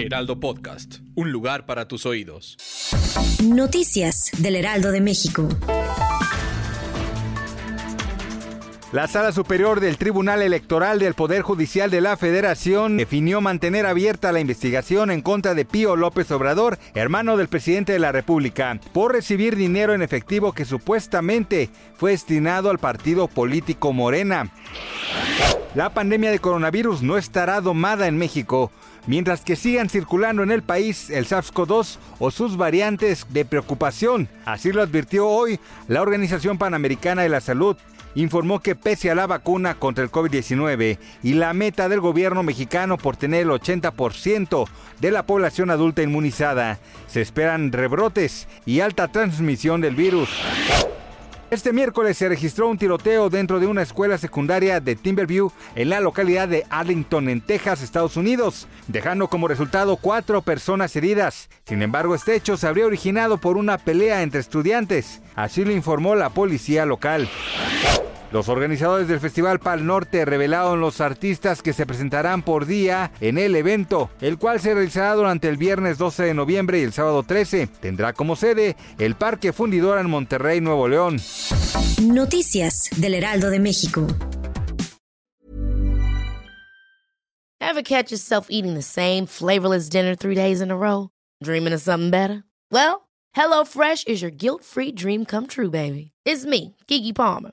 Heraldo Podcast, un lugar para tus oídos. Noticias del Heraldo de México. La Sala Superior del Tribunal Electoral del Poder Judicial de la Federación definió mantener abierta la investigación en contra de Pío López Obrador, hermano del presidente de la República, por recibir dinero en efectivo que supuestamente fue destinado al partido político Morena. La pandemia de coronavirus no estará domada en México mientras que sigan circulando en el país el SARS-CoV-2 o sus variantes de preocupación. Así lo advirtió hoy la Organización Panamericana de la Salud. Informó que pese a la vacuna contra el COVID-19 y la meta del gobierno mexicano por tener el 80% de la población adulta inmunizada, se esperan rebrotes y alta transmisión del virus. Este miércoles se registró un tiroteo dentro de una escuela secundaria de Timberview en la localidad de Arlington, en Texas, Estados Unidos, dejando como resultado cuatro personas heridas. Sin embargo, este hecho se habría originado por una pelea entre estudiantes, así lo informó la policía local. Los organizadores del Festival Pal Norte revelaron los artistas que se presentarán por día en el evento, el cual se realizará durante el viernes 12 de noviembre y el sábado 13. Tendrá como sede el Parque Fundidora en Monterrey, Nuevo León. Noticias del Heraldo de México. Ever catch yourself eating the same flavorless dinner three days in a row? Dreaming of something better? Well, HelloFresh is your guilt-free dream come true, baby. It's me, Kiki Palmer.